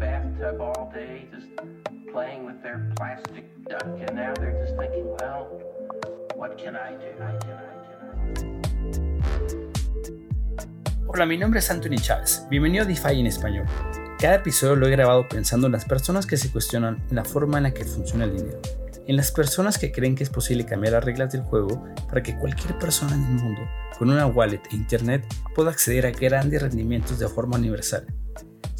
bathtub all day, just playing with their plastic duck, and now they're just thinking, well, what can I do? I can, I can. Hola, mi nombre es Anthony Chávez. Bienvenido a DeFi en español. Cada episodio lo he grabado pensando en las personas que se cuestionan en la forma en la que funciona el dinero, en las personas que creen que es posible cambiar las reglas del juego para que cualquier persona en el mundo con una wallet e internet pueda acceder a grandes rendimientos de forma universal.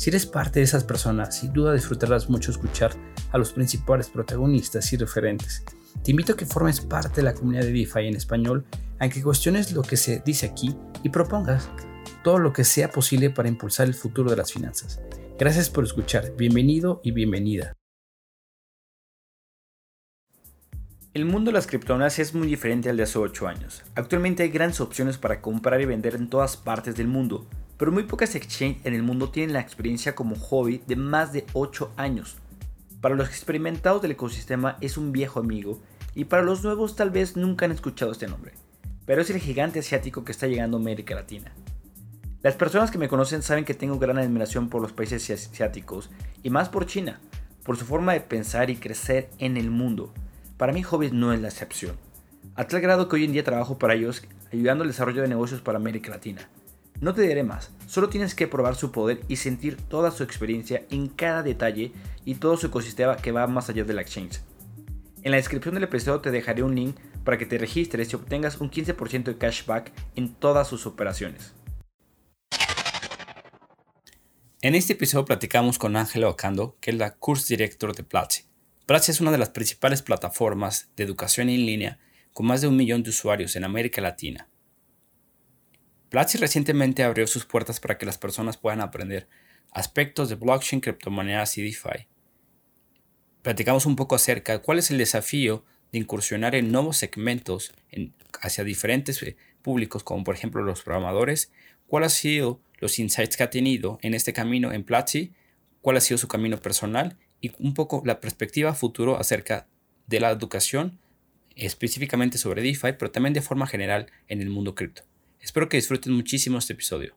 Si eres parte de esas personas, sin duda disfrutarás mucho escuchar a los principales protagonistas y referentes. Te invito a que formes parte de la comunidad de DeFi en español, a que cuestiones lo que se dice aquí y propongas todo lo que sea posible para impulsar el futuro de las finanzas. Gracias por escuchar, bienvenido y bienvenida. El mundo de las criptomonedas es muy diferente al de hace 8 años. Actualmente hay grandes opciones para comprar y vender en todas partes del mundo, pero muy pocas exchanges en el mundo tienen la experiencia como hobby de más de 8 años. Para los experimentados del ecosistema es un viejo amigo y para los nuevos tal vez nunca han escuchado este nombre, pero es el gigante asiático que está llegando a América Latina. Las personas que me conocen saben que tengo gran admiración por los países asiáticos y más por China, por su forma de pensar y crecer en el mundo. Para mí Hobbies no es la excepción, a tal grado que hoy en día trabajo para ellos ayudando al desarrollo de negocios para América Latina. No te diré más, solo tienes que probar su poder y sentir toda su experiencia en cada detalle y todo su ecosistema que va más allá de la exchange. En la descripción del episodio te dejaré un link para que te registres y obtengas un 15% de cashback en todas sus operaciones. En este episodio platicamos con Ángela Ocando, que es la Course Director de Platzi. Platzi es una de las principales plataformas de educación en línea con más de un millón de usuarios en América Latina. Platzi recientemente abrió sus puertas para que las personas puedan aprender aspectos de blockchain, criptomonedas y DeFi. Platicamos un poco acerca de cuál es el desafío de incursionar en nuevos segmentos hacia diferentes eh, públicos, como por ejemplo los programadores, cuál ha sido los insights que ha tenido en este camino en Platzi, cuál ha sido su camino personal y un poco la perspectiva futuro acerca de la educación, específicamente sobre DeFi, pero también de forma general en el mundo cripto. Espero que disfruten muchísimo este episodio.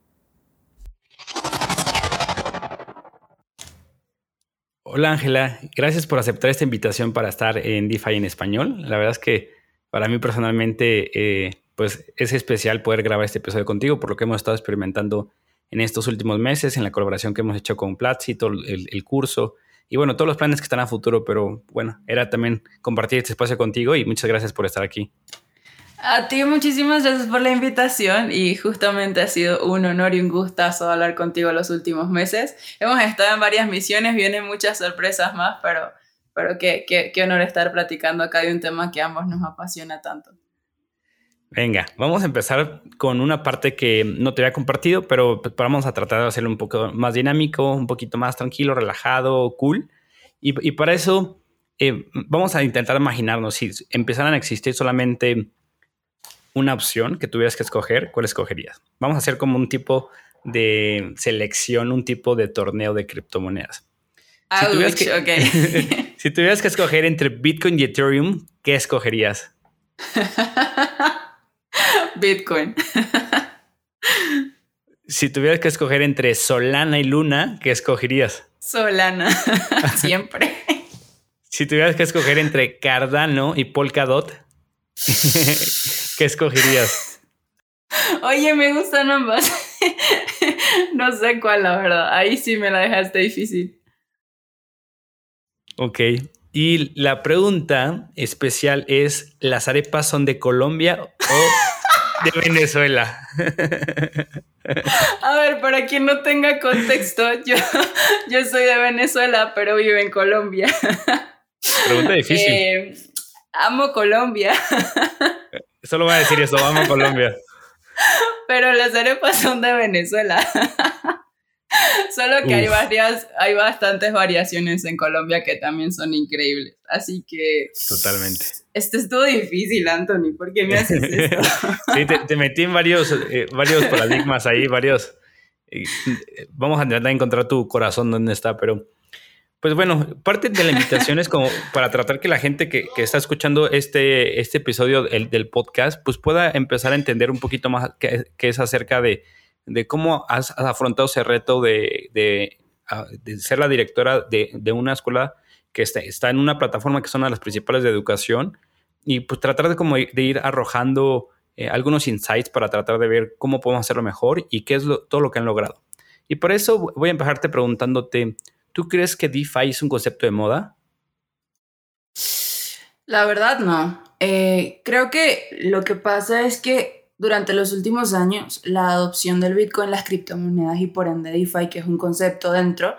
Hola Ángela, gracias por aceptar esta invitación para estar en DeFi en español. La verdad es que para mí personalmente eh, pues es especial poder grabar este episodio contigo por lo que hemos estado experimentando en estos últimos meses, en la colaboración que hemos hecho con Platzi, todo el, el curso y bueno, todos los planes que están a futuro, pero bueno, era también compartir este espacio contigo y muchas gracias por estar aquí. A ti muchísimas gracias por la invitación y justamente ha sido un honor y un gustazo hablar contigo los últimos meses. Hemos estado en varias misiones, vienen muchas sorpresas más, pero, pero qué, qué, qué honor estar platicando acá de un tema que a ambos nos apasiona tanto. Venga, vamos a empezar con una parte que no te había compartido, pero pues, vamos a tratar de hacerlo un poco más dinámico, un poquito más tranquilo, relajado, cool. Y, y para eso eh, vamos a intentar imaginarnos si empezaran a existir solamente una opción que tuvieras que escoger, ¿cuál escogerías? Vamos a hacer como un tipo de selección, un tipo de torneo de criptomonedas. Si tuvieras, que, si tuvieras que escoger entre Bitcoin y Ethereum, ¿qué escogerías? Bitcoin. si tuvieras que escoger entre Solana y Luna, ¿qué escogerías? Solana, siempre. si tuvieras que escoger entre Cardano y Polkadot, ¿Qué escogerías? Oye, me gustan ambas. no sé cuál, la verdad. Ahí sí me la dejaste difícil. Ok. Y la pregunta especial es, ¿las arepas son de Colombia o de Venezuela? A ver, para quien no tenga contexto, yo, yo soy de Venezuela, pero vivo en Colombia. Pregunta difícil. Eh, amo Colombia. Solo voy a decir eso, amo Colombia. Pero las arepas son de Venezuela. Solo que hay varias, hay bastantes variaciones en Colombia que también son increíbles. Así que. Totalmente. Esto estuvo difícil, Anthony. ¿Por qué me haces esto? sí, te, metí en varios, eh, varios paradigmas ahí, varios. Eh, vamos a intentar encontrar tu corazón donde está, pero pues bueno, parte de la invitación es como para tratar que la gente que, está escuchando este, este episodio del, podcast, pues pueda empezar a entender un poquito más qué, es acerca de, cómo has, afrontado ese reto de, de ser la directora de, de una escuela que está, está, en una plataforma que son de las principales de educación y pues tratar de, como de ir arrojando eh, algunos insights para tratar de ver cómo podemos hacerlo mejor y qué es todo lo que han logrado. Y por eso voy a empezarte preguntándote, ¿tú crees que DeFi es un concepto de moda? La verdad no. Eh, creo que lo que pasa es que durante los últimos años la adopción del Bitcoin, las criptomonedas y por ende DeFi, que es un concepto dentro,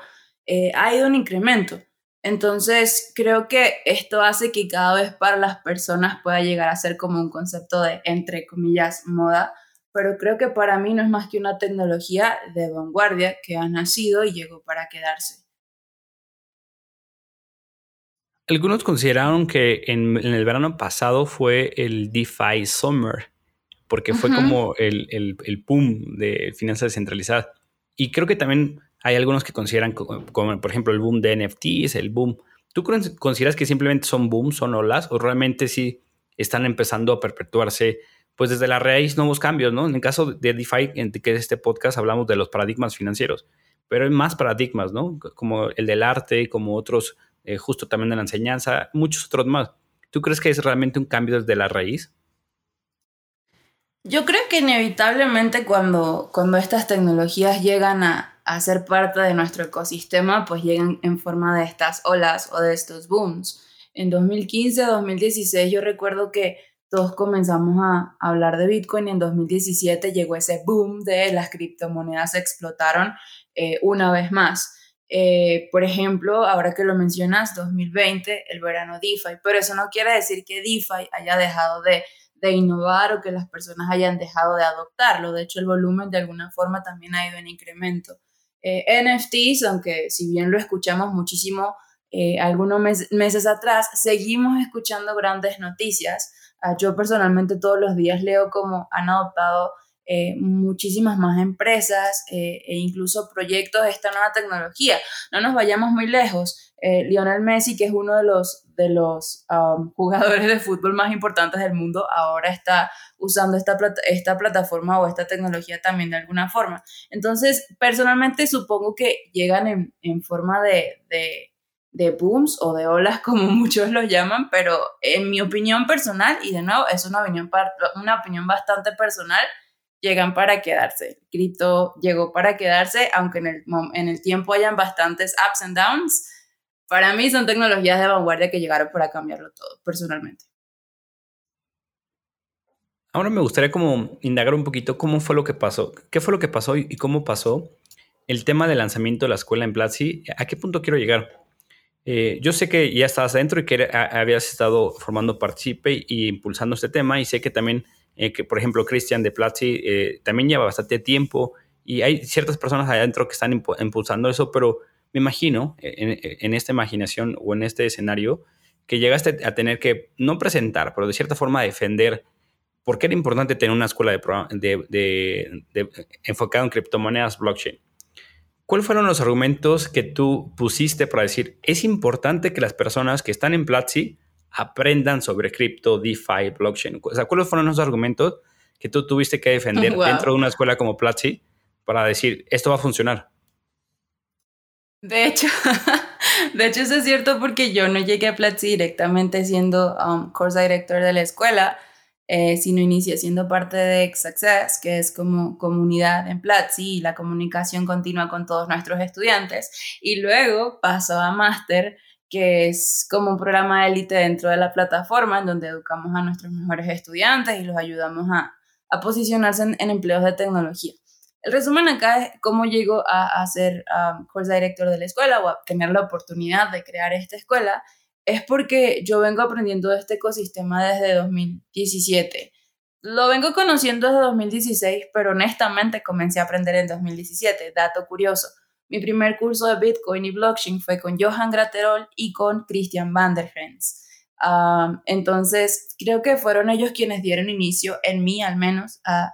eh, ha ido en incremento. Entonces, creo que esto hace que cada vez para las personas pueda llegar a ser como un concepto de, entre comillas, moda, pero creo que para mí no es más que una tecnología de vanguardia que ha nacido y llegó para quedarse. Algunos consideraron que en, el verano pasado fue el DeFi Summer, porque fue como el, el, el boom de finanzas descentralizadas. Y creo que también hay algunos que consideran como, por ejemplo, el boom de NFTs, el boom. ¿Tú consideras que simplemente son booms, son olas, o realmente sí están empezando a perpetuarse, pues desde la raíz, nuevos cambios, ¿no? En el caso de DeFi, en que este podcast hablamos de los paradigmas financieros, pero hay más paradigmas, ¿no? Como el del arte, como otros, eh, justo también de la enseñanza, muchos otros más. ¿Tú crees que es realmente un cambio desde la raíz? Yo creo que inevitablemente cuando, cuando estas tecnologías llegan a, a ser parte de nuestro ecosistema, pues llegan en forma de estas olas o de estos booms. En 2015, 2016 yo recuerdo que todos comenzamos a hablar de Bitcoin y en 2017 llegó ese boom de las criptomonedas explotaron eh, una vez más. Eh, por ejemplo, ahora que lo mencionas, 2020, el verano DeFi, pero eso no quiere decir que DeFi haya dejado de, de innovar o que las personas hayan dejado de adoptarlo. De hecho, el volumen de alguna forma también ha ido en incremento. Eh, NFTs, aunque si bien lo escuchamos muchísimo eh, algunos meses atrás, seguimos escuchando grandes noticias. Ah, yo personalmente todos los días leo cómo han adoptado eh, muchísimas más empresas e incluso proyectos de esta nueva tecnología. No nos vayamos muy lejos. Lionel Messi, que es uno de los de los um, jugadores de fútbol más importantes del mundo ahora está usando esta, esta plataforma o esta tecnología también de alguna forma. Entonces, personalmente supongo que llegan en, en forma de, de, de, booms o de olas, como muchos los llaman, pero en mi opinión personal, y de nuevo, es una opinión, una opinión bastante personal, llegan para quedarse. cripto llegó para quedarse, aunque en el, en el tiempo hayan bastantes ups and downs para mí son tecnologías de vanguardia que llegaron para cambiarlo todo, personalmente. Ahora me gustaría como indagar un poquito cómo fue lo que pasó, qué fue lo que pasó y cómo pasó el tema del lanzamiento de la escuela en Platzi. ¿A qué punto quiero llegar? Eh, yo sé que ya estabas adentro y que habías estado formando Participe y impulsando este tema y sé que también, eh, que por ejemplo, Cristian de Platzi eh, también lleva bastante tiempo y hay ciertas personas adentro que están impulsando eso, pero me imagino, en, esta imaginación o en este escenario, que llegaste a tener que no presentar, pero de cierta forma defender por qué era importante tener una escuela de, enfocada en criptomonedas blockchain. ¿Cuáles fueron los argumentos que tú pusiste para decir es importante que las personas que están en Platzi aprendan sobre cripto, DeFi, blockchain? O sea, ¿cuáles fueron los argumentos que tú tuviste que defender dentro de una escuela como Platzi para decir esto va a funcionar? De hecho, de hecho eso es cierto porque yo no llegué a Platzi directamente siendo um, course director de la escuela, eh, sino inicié siendo parte de Success, que es como comunidad en Platzi y la comunicación continua con todos nuestros estudiantes. Y luego pasó a Master, que es como un programa élite dentro de la plataforma en donde educamos a nuestros mejores estudiantes y los ayudamos a, a posicionarse en empleos de tecnología. El resumen acá es cómo llego a, ser um, course director de la escuela o a tener la oportunidad de crear esta escuela. Es porque yo vengo aprendiendo de este ecosistema desde 2017. Lo vengo conociendo desde 2016, pero honestamente comencé a aprender en 2017. Dato curioso. Mi primer curso de Bitcoin y blockchain fue con Johan Graterol y con Christian van entonces, creo que fueron ellos quienes dieron inicio, en mí al menos, a,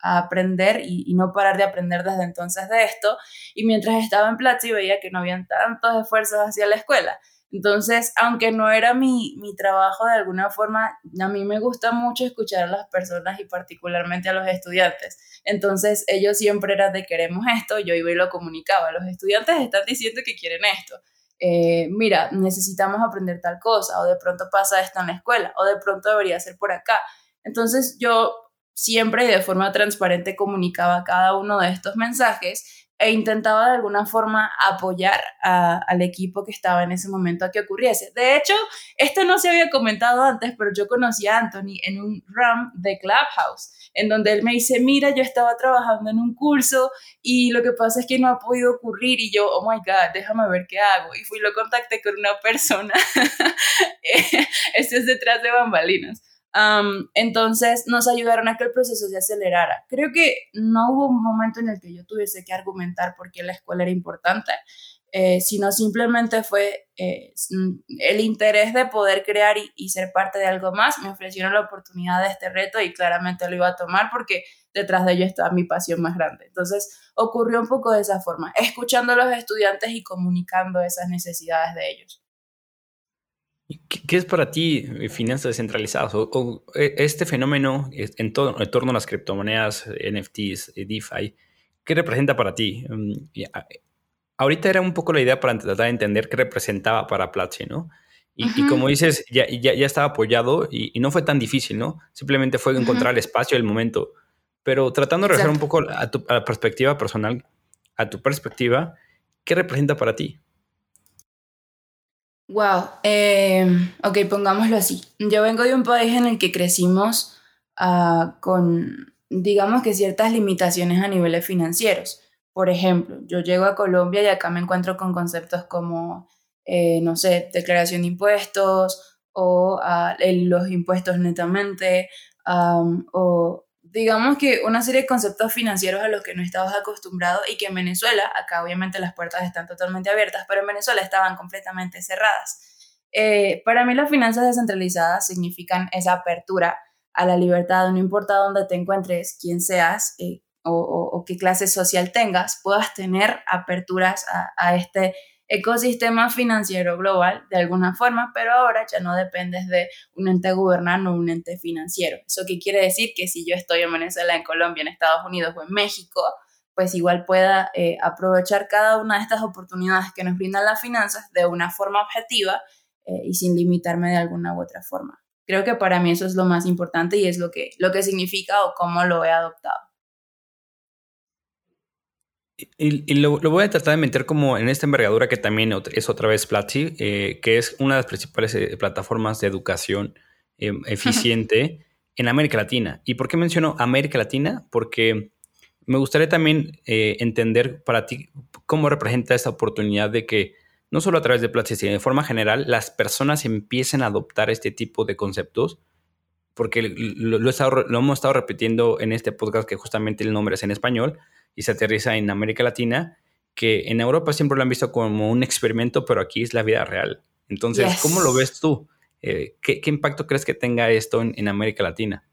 aprender y, no parar de aprender desde entonces de esto. Y mientras estaba en Platzi veía que no habían tantos esfuerzos hacia la escuela. Entonces, aunque no era mi, mi trabajo de alguna forma, a mí me gusta mucho escuchar a las personas y particularmente a los estudiantes. Entonces, ellos siempre eran de queremos esto, yo iba y lo comunicaba. Los estudiantes están diciendo que quieren esto. Eh, mira, necesitamos aprender tal cosa, o de pronto pasa esto en la escuela, o de pronto debería ser por acá. Entonces, yo siempre y de forma transparente comunicaba cada uno de estos mensajes e intentaba de alguna forma apoyar al equipo que estaba en ese momento a que ocurriese. De hecho, esto no se había comentado antes, pero yo conocí a Anthony en un RAM de Clubhouse, en donde él me dice, mira, yo estaba trabajando en un curso y lo que pasa es que no ha podido ocurrir y yo, oh my God, déjame ver qué hago. Y fui lo contacté con una persona. Esto es detrás de bambalinas entonces nos ayudaron a que el proceso se acelerara. Creo que no hubo un momento en el que yo tuviese que argumentar por qué la escuela era importante, eh, sino simplemente fue eh, el interés de poder crear y, y, ser parte de algo más. Me ofrecieron la oportunidad de este reto y claramente lo iba a tomar porque detrás de ello estaba mi pasión más grande. Entonces ocurrió un poco de esa forma, escuchando a los estudiantes y comunicando esas necesidades de ellos. ¿Qué es para ti eh, finanzas descentralizadas o, eh, este fenómeno en, todo, en torno a las criptomonedas, NFTs, eh, DeFi? ¿Qué representa para ti? Mm, ahorita era un poco la idea para tratar de entender qué representaba para Platzi, ¿no? Y, como dices, ya, ya, ya estaba apoyado y, no fue tan difícil, ¿no? Simplemente fue encontrar el espacio, el momento. Pero tratando de regresar un poco a tu a la perspectiva personal, a tu perspectiva, ¿qué representa para ti? Wow, eh, ok, pongámoslo así. Yo vengo de un país en el que crecimos uh, con, digamos que ciertas limitaciones a niveles financieros. Por ejemplo, yo llego a Colombia y acá me encuentro con conceptos como, eh, no sé, declaración de impuestos o uh, los impuestos netamente o digamos que una serie de conceptos financieros a los que no estabas acostumbrado y que en Venezuela, acá obviamente las puertas están totalmente abiertas, pero en Venezuela estaban completamente cerradas. Eh, para mí las finanzas descentralizadas significan esa apertura a la libertad, no importa dónde te encuentres, quién seas eh, o, qué clase social tengas, puedas tener aperturas a, a este ecosistema financiero global de alguna forma, pero ahora ya no dependes de un ente gubernante o un ente financiero. ¿Eso qué quiere decir? Que si yo estoy en Venezuela, en Colombia, en Estados Unidos o en México, pues igual pueda eh, aprovechar cada una de estas oportunidades que nos brindan las finanzas de una forma objetiva eh, y sin limitarme de alguna u otra forma. Creo que para mí eso es lo más importante y es lo que, lo que significa o cómo lo he adoptado. Y, lo, voy a tratar de meter como en esta envergadura que también es otra vez Platzi, eh, que es una de las principales eh, plataformas de educación em, eficiente en América Latina. ¿Y por qué menciono América Latina? Porque me gustaría también eh, entender para ti cómo representa esta oportunidad de que no solo a través de Platzi, sino de forma general, las personas empiecen a adoptar este tipo de conceptos porque lo, lo, hemos estado repitiendo en este podcast que justamente el nombre es en español, y se aterriza en América Latina, que en Europa siempre lo han visto como un experimento, pero aquí es la vida real. Entonces, ¿cómo lo ves tú? Eh, ¿qué, impacto crees que tenga esto en, América Latina?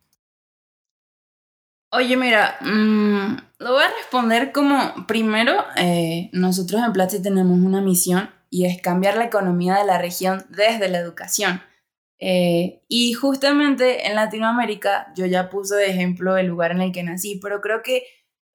Oye, mira, mm, lo voy a responder como, primero, eh, nosotros en Platzi tenemos una misión y es cambiar la economía de la región desde la educación. Eh, y justamente en Latinoamérica, yo ya puse de ejemplo el lugar en el que nací, pero creo que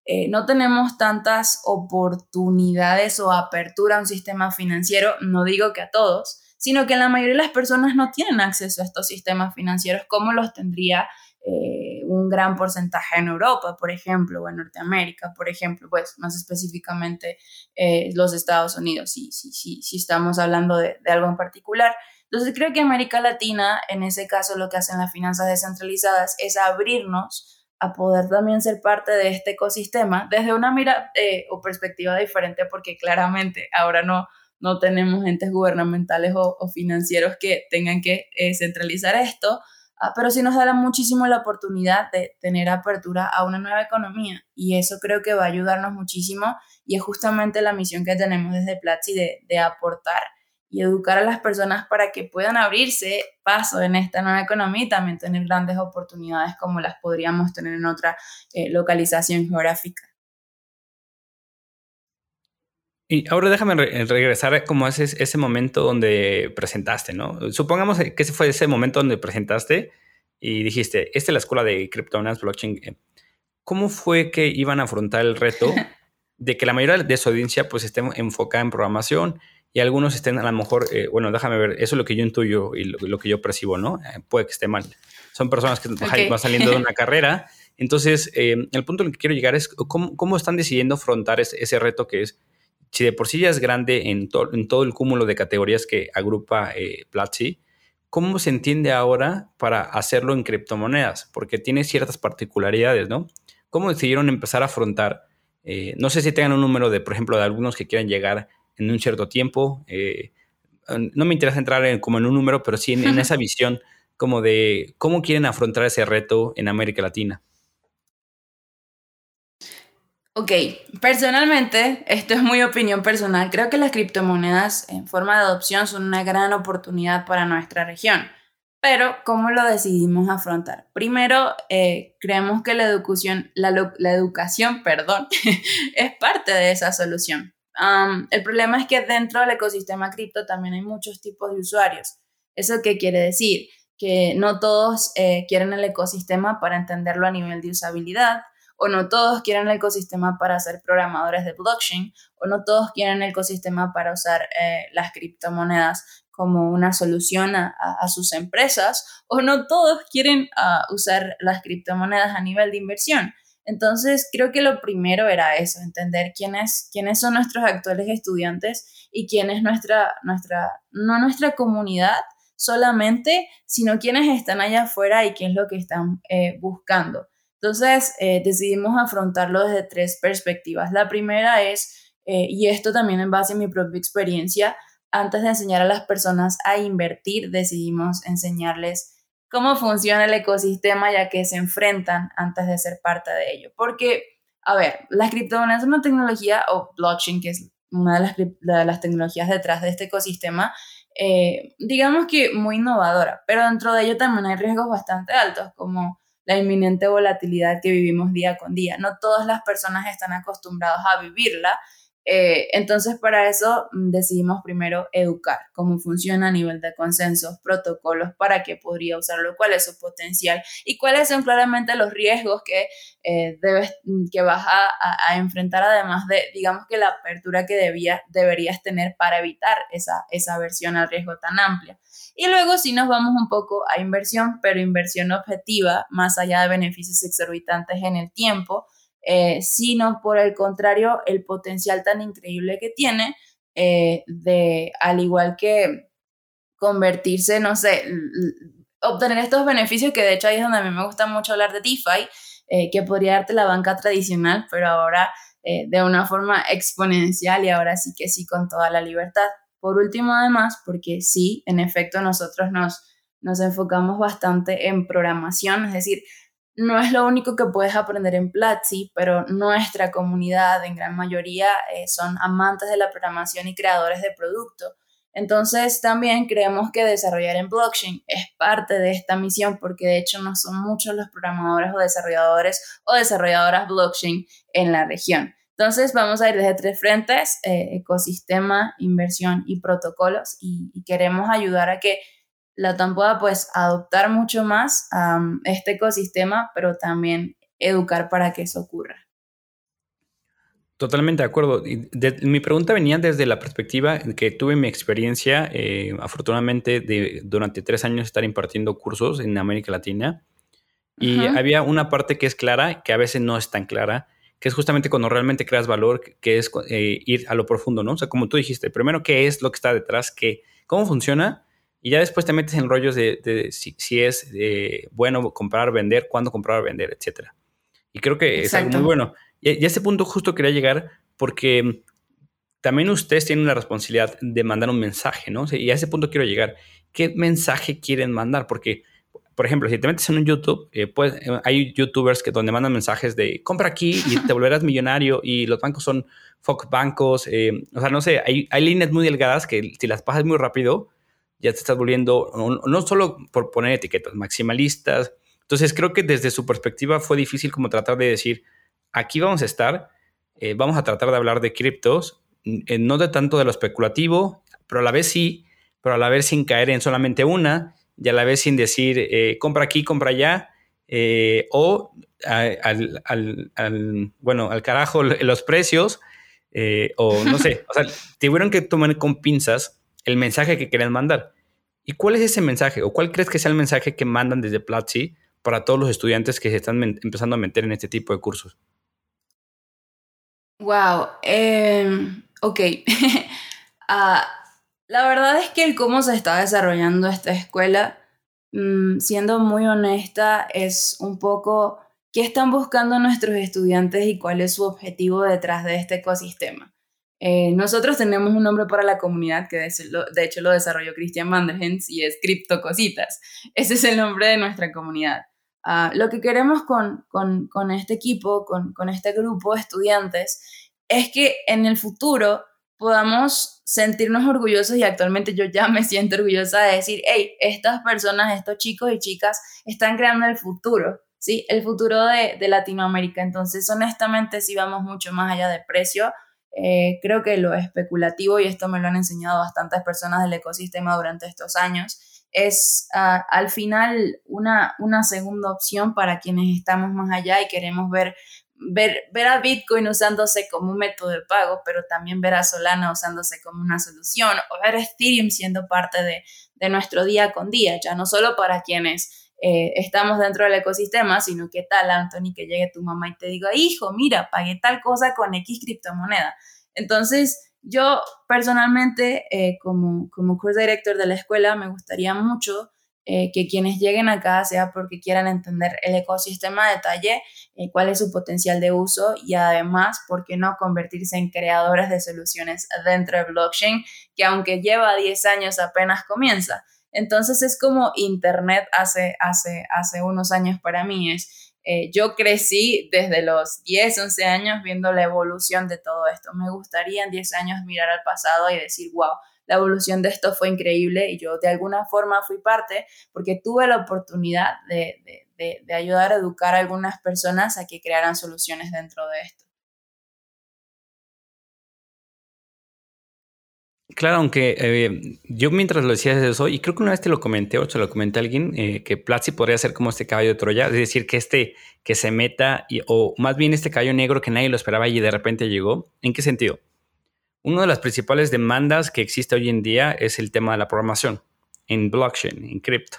eh, no tenemos tantas oportunidades o apertura a un sistema financiero, no digo que a todos, sino que la mayoría de las personas no tienen acceso a estos sistemas financieros como los tendría eh, un gran porcentaje en Europa, por ejemplo, o en Norteamérica, por ejemplo, pues más específicamente eh, los Estados Unidos, si, si, si, si estamos hablando de, de algo en particular. Entonces creo que América Latina, en ese caso, lo que hacen las finanzas descentralizadas es abrirnos a poder también ser parte de este ecosistema desde una mira eh, o perspectiva diferente, porque claramente ahora no, no tenemos entes gubernamentales o, financieros que tengan que eh, centralizar esto, ah, pero sí nos dará muchísimo la oportunidad de tener apertura a una nueva economía y eso creo que va a ayudarnos muchísimo y es justamente la misión que tenemos desde Platzi de, de aportar y educar a las personas para que puedan abrirse paso en esta nueva economía y también tener grandes oportunidades como las podríamos tener en otra eh, localización geográfica. Y ahora déjame regresar como ese, ese momento donde presentaste, ¿no? Supongamos que ese fue ese momento donde presentaste y dijiste, esta es la escuela de criptomonedas blockchain. Eh, ¿Cómo fue que iban a afrontar el reto de que la mayoría de su audiencia pues esté enfocada en programación y algunos estén a lo mejor, eh, bueno, déjame ver, eso es lo que yo intuyo y lo, que yo percibo, ¿no? Eh, puede que esté mal. Son personas que van saliendo de una carrera. Entonces, el punto al que quiero llegar es cómo, cómo están decidiendo afrontar ese, ese reto que es si de por sí ya es grande en, en todo el cúmulo de categorías que agrupa eh, Platzi, ¿cómo se entiende ahora para hacerlo en criptomonedas? Porque tiene ciertas particularidades, ¿no? ¿Cómo decidieron empezar a afrontar? Eh, no sé si tengan un número de, por ejemplo, de algunos que quieran llegar en un cierto tiempo. Eh, no me interesa entrar en, como en un número, pero sí en esa visión como de cómo quieren afrontar ese reto en América Latina. Ok, personalmente, esto es muy opinión personal, creo que las criptomonedas en forma de adopción son una gran oportunidad para nuestra región. Pero, ¿cómo lo decidimos afrontar? Primero, eh, creemos que la educación, la, educación perdón, es parte de esa solución. El problema es que dentro del ecosistema cripto también hay muchos tipos de usuarios. ¿Eso qué quiere decir? Que no todos eh, quieren el ecosistema para entenderlo a nivel de usabilidad o no todos quieren el ecosistema para ser programadores de blockchain, o no todos quieren el ecosistema para usar eh, las criptomonedas como una solución a, sus empresas, o no todos quieren ah, usar las criptomonedas a nivel de inversión. Entonces, creo que lo primero era eso, entender quiénes, quiénes son nuestros actuales estudiantes y quién es nuestra, nuestra, no nuestra comunidad solamente, sino quiénes están allá afuera y qué es lo que están eh, buscando. Entonces, eh, decidimos afrontarlo desde tres perspectivas. La primera es, eh, y esto también en base a mi propia experiencia, antes de enseñar a las personas a invertir, decidimos enseñarles cómo funciona el ecosistema ya que se enfrentan antes de ser parte de ello. Porque, a ver, las criptomonedas son una tecnología, o blockchain, que es una de las, tecnologías detrás de este ecosistema, eh, digamos que muy innovadora, pero dentro de ello también hay riesgos bastante altos, como la inminente volatilidad que vivimos día con día. No todas las personas están acostumbradas a vivirla. Eh, entonces, para eso mm, decidimos primero educar cómo funciona a nivel de consensos, protocolos, para qué podría usarlo, cuál es su potencial y cuáles son claramente los riesgos que, eh, debes, mm, que vas a, enfrentar, además de, digamos que la apertura que debía, deberías tener para evitar esa, esa aversión al riesgo tan amplia. Y luego sí nos vamos un poco a inversión, pero inversión objetiva, más allá de beneficios exorbitantes en el tiempo, eh, sino por el contrario, el potencial tan increíble que tiene eh, de, al igual que convertirse, no sé, obtener estos beneficios, que de hecho ahí es donde a mí me gusta mucho hablar de DeFi, eh, que podría darte la banca tradicional, pero ahora de una forma exponencial y ahora sí que sí con toda la libertad. Por último, además, porque sí, en efecto, nosotros nos, nos enfocamos bastante en programación, es decir, no es lo único que puedes aprender en Platzi, pero nuestra comunidad en gran mayoría eh, son amantes de la programación y creadores de producto. Entonces también creemos que desarrollar en blockchain es parte de esta misión porque de hecho no son muchos los programadores o desarrolladores o desarrolladoras blockchain en la región. Entonces vamos a ir desde tres frentes, eh, ecosistema, inversión y protocolos, y, queremos ayudar a que la pueda pues adoptar mucho más este ecosistema, pero también educar para que eso ocurra. Totalmente de acuerdo. mi pregunta venía desde la perspectiva que tuve mi experiencia, eh, afortunadamente, de durante tres años estar impartiendo cursos en América Latina. Y había una parte que es clara, que a veces no es tan clara, que es justamente cuando realmente creas valor, que es eh, ir a lo profundo, ¿no? O sea, como tú dijiste, primero, ¿qué es lo que está detrás? ¿Qué, ¿Cómo funciona? Y ya después te metes en rollos de, si, es eh, bueno comprar, vender, cuándo comprar, vender, etc. Y creo que es algo muy bueno. Y, a este punto justo quería llegar porque también ustedes tienen la responsabilidad de mandar un mensaje, ¿no? y a ese punto quiero llegar. ¿Qué mensaje quieren mandar? Porque por ejemplo, si te metes en un YouTube, eh, pues, eh, hay youtubers que donde mandan mensajes de compra aquí y te volverás millonario y los bancos son fuck bancos. Eh, o sea, no sé, hay, hay, líneas muy delgadas que si las pasas muy rápido, ya te estás volviendo, no, solo por poner etiquetas, maximalistas. Entonces creo que desde su perspectiva fue difícil como tratar de decir, aquí vamos a estar, vamos a tratar de hablar de criptos, eh, no de tanto de lo especulativo, pero a la vez sí, pero a la vez sin caer en solamente una y a la vez sin decir eh, compra aquí, compra allá, o al, bueno, al carajo los precios, o no sé, o sea, tuvieron que tomar con pinzas el mensaje que querían mandar. ¿Y cuál es ese mensaje? ¿O cuál crees que sea el mensaje que mandan desde Platzi para todos los estudiantes que se están empezando a meter en este tipo de cursos? Wow, em, ok. Ah, la verdad es que el cómo se está desarrollando esta escuela, mm, siendo muy honesta, es un poco qué están buscando nuestros estudiantes y cuál es su objetivo detrás de este ecosistema. Eh, nosotros tenemos un nombre para la comunidad que de hecho lo desarrolló Christian Manderhens y es Crypto Cositas. Ese es el nombre de nuestra comunidad. Ah, lo que queremos con, con, este equipo, con, con, este grupo de estudiantes, es que en el futuro podamos sentirnos orgullosos y actualmente yo ya me siento orgullosa de decir, hey, estas personas, estos chicos y chicas están creando el futuro, ¿sí? El futuro de, de Latinoamérica. Entonces, honestamente, si vamos mucho más allá de precio, eh, creo que lo especulativo, y esto me lo han enseñado bastantes personas del ecosistema durante estos años, es ah, al final una, una segunda opción para quienes estamos más allá y queremos ver, ver, ver a Bitcoin usándose como un método de pago, pero también ver a Solana usándose como una solución, o ver a Ethereum siendo parte de, de nuestro día con día, ya no solo para quienes eh, estamos dentro del ecosistema, sino que tal, Anthony, que llegue tu mamá y te diga, hijo, mira, pagué tal cosa con X criptomoneda. Entonces, yo personalmente, eh, como, como course director de la escuela, me gustaría mucho eh, que quienes lleguen acá sea porque quieran entender el ecosistema de detalle, cuál es su potencial de uso y además, ¿por qué no convertirse en creadores de soluciones dentro de blockchain, que aunque lleva 10 años apenas comienza? Entonces es como Internet hace, hace, hace unos años para mí. Es, eh, yo crecí desde los 10, 11 años viendo la evolución de todo esto. Me gustaría en 10 años mirar al pasado y decir, wow, la evolución de esto fue increíble y yo de alguna forma fui parte porque tuve la oportunidad de, de, de ayudar a educar a algunas personas a que crearan soluciones dentro de esto. Claro, aunque eh, yo mientras lo decías eso, y creo que una vez te lo comenté o te lo comenté a alguien, eh, que Platzi podría ser como este caballo de Troya, es decir, que este que se meta, o más bien este caballo negro que nadie lo esperaba y de repente llegó. ¿En qué sentido? Una de las principales demandas que existe hoy en día es el tema de la programación en blockchain, en cripto.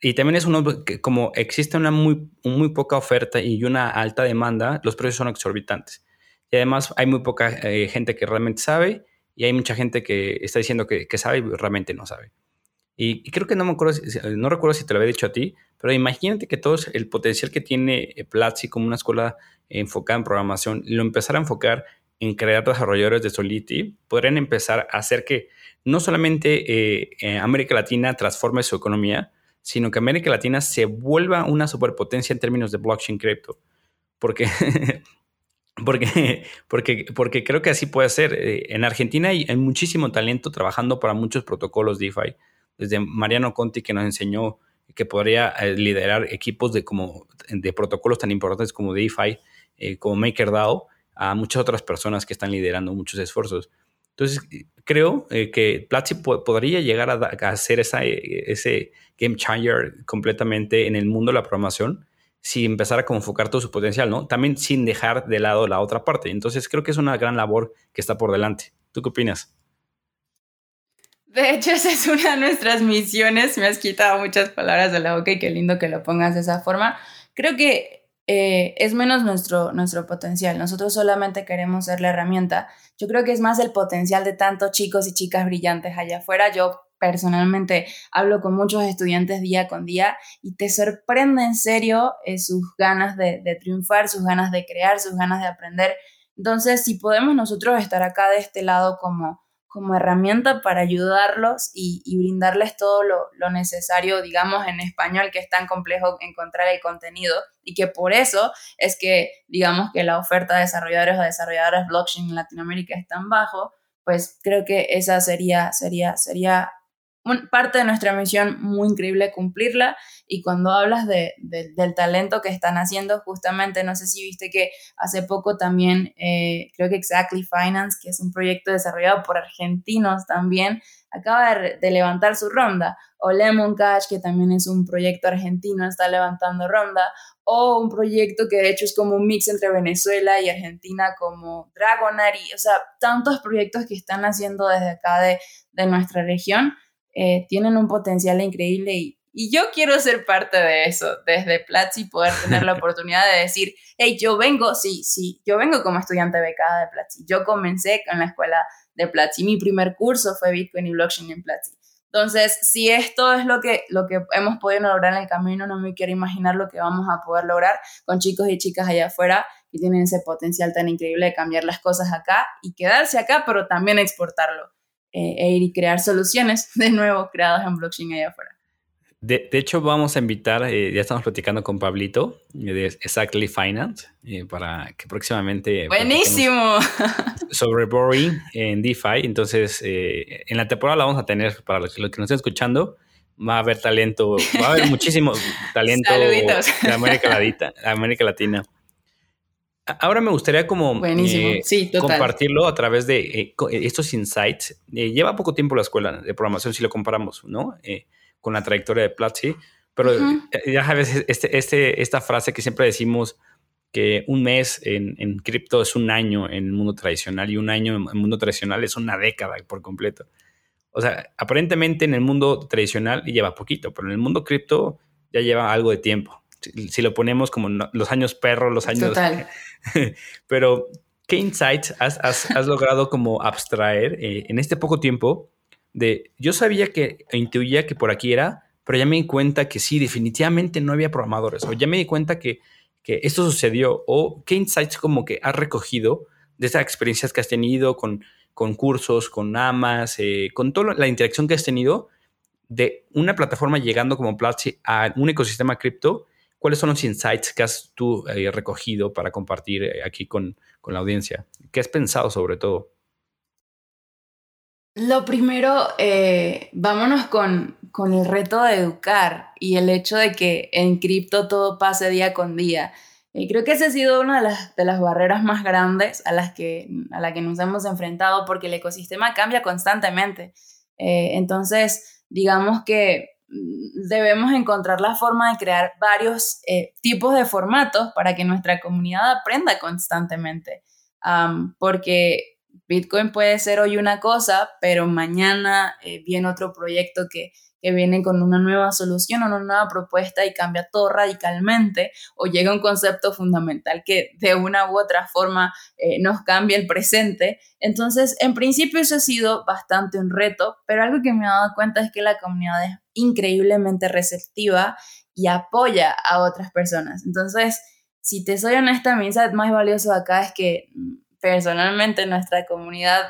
Y también es uno que como existe una muy, muy poca oferta y una alta demanda, los precios son exorbitantes. Y además hay muy poca eh, gente que realmente sabe y hay mucha gente que está diciendo que, sabe y realmente no sabe. Y, creo que no me acuerdo, no recuerdo si te lo había dicho a ti, pero imagínate que todo el potencial que tiene eh, Platzi como una escuela enfocada en programación, lo empezara a enfocar en crear desarrolladores de Solidity, podrían empezar a hacer que no solamente eh, América Latina transforme su economía, sino que América Latina se vuelva una superpotencia en términos de blockchain cripto. Porque Porque, porque, porque creo que así puede ser. Eh, en Argentina hay, muchísimo talento trabajando para muchos protocolos DeFi. Desde Mariano Conti que nos enseñó que podría eh, liderar equipos de, como, de protocolos tan importantes como DeFi, eh, como MakerDAO, a muchas otras personas que están liderando muchos esfuerzos. Entonces, creo que Platzi podría llegar a, a hacer ese game changer completamente en el mundo de la programación si empezar a enfocar todo su potencial, ¿no? También sin dejar de lado la otra parte. Entonces creo que es una gran labor que está por delante. ¿Tú qué opinas? De hecho, esa es una de nuestras misiones. Me has quitado muchas palabras de la boca y qué lindo que lo pongas de esa forma. Creo que eh, es menos nuestro, nuestro potencial. Nosotros solamente queremos ser la herramienta. Yo creo que es más el potencial de tantos chicos y chicas brillantes allá afuera. Yo personalmente hablo con muchos estudiantes día con día y te sorprende en serio eh, sus ganas de, triunfar, sus ganas de crear, sus ganas de aprender. Entonces, si podemos nosotros estar acá de este lado como, como herramienta para ayudarlos y, brindarles todo lo, lo, necesario, digamos, en español, que es tan complejo encontrar el contenido y que por eso es que, digamos, que la oferta de desarrolladores o desarrolladoras blockchain en Latinoamérica es tan bajo, pues creo que esa sería, sería, sería parte de nuestra misión muy increíble cumplirla. Y cuando hablas de, del talento que están haciendo, justamente, no sé si viste que hace poco también, eh, creo que Exactly Finance, que es un proyecto desarrollado por argentinos también, acaba de, levantar su ronda, o Lemon Cash, que también es un proyecto argentino, está levantando ronda, o un proyecto que de hecho es como un mix entre Venezuela y Argentina como Dragonary, o sea, tantos proyectos que están haciendo desde acá de, de nuestra región eh, tienen un potencial increíble y, y, yo quiero ser parte de eso, desde Platzi poder tener la oportunidad de decir, hey, yo vengo, sí, sí, yo vengo como estudiante becada de Platzi, yo comencé con la escuela de Platzi, mi primer curso fue Bitcoin y Blockchain en Platzi. Entonces, si esto es lo que, lo que hemos podido lograr en el camino, no me quiero imaginar lo que vamos a poder lograr con chicos y chicas allá afuera que tienen ese potencial tan increíble de cambiar las cosas acá y quedarse acá, pero también exportarlo eh, e ir y crear soluciones de nuevo creadas en blockchain allá afuera. De, de, hecho, vamos a invitar, eh, ya estamos platicando con Pablito eh, de Exactly Finance, para que próximamente... Buenísimo. Sobre Boring en DeFi. Entonces, en la temporada la vamos a tener, para los, que nos estén escuchando, va a haber talento, va a haber muchísimo talento de América Latina. América Latina. Ahora me gustaría como eh, compartirlo a través de eh, estos insights. Eh, lleva poco tiempo la escuela de programación si lo comparamos, ¿no? con la trayectoria de Platzi. Pero ya sabes, este, este, esta frase que siempre decimos que un mes en, en cripto es un año en el mundo tradicional y un año en el mundo tradicional es una década por completo. O sea, aparentemente en el mundo tradicional lleva poquito, pero en el mundo cripto ya lleva algo de tiempo si lo ponemos como los años perro, los años... Total. Pero, ¿qué insights has, logrado como abstraer eh, en este poco tiempo de... Yo sabía que, e intuía que por aquí era, pero ya me di cuenta que sí, definitivamente no había programadores, o ya me di cuenta que, que esto sucedió, o qué insights como que has recogido de esas experiencias que has tenido con, con cursos, con AMAS, eh, con toda la interacción que has tenido de una plataforma llegando como Platzi a un ecosistema cripto ¿Cuáles son los insights que has tú eh, recogido para compartir eh, aquí con, con, la audiencia? ¿Qué has pensado sobre todo? Lo primero, eh, vámonos con, con, el reto de educar y el hecho de que en cripto todo pase día con día. Y creo que esa ha sido una de las, de las barreras más grandes a las que, a la que nos hemos enfrentado porque el ecosistema cambia constantemente. entonces, digamos que debemos encontrar la forma de crear varios eh, tipos de formatos para que nuestra comunidad aprenda constantemente. porque Bitcoin puede ser hoy una cosa, pero mañana eh, viene otro proyecto que que viene con una nueva solución o una nueva propuesta y cambia todo radicalmente o llega un concepto fundamental que de una u otra forma eh, nos cambia el presente. Entonces, en principio eso ha sido bastante un reto, pero algo que me he dado cuenta es que la comunidad es increíblemente receptiva y apoya a otras personas. Entonces, si te soy honesta, mi insight más valioso acá es que mm, personalmente nuestra comunidad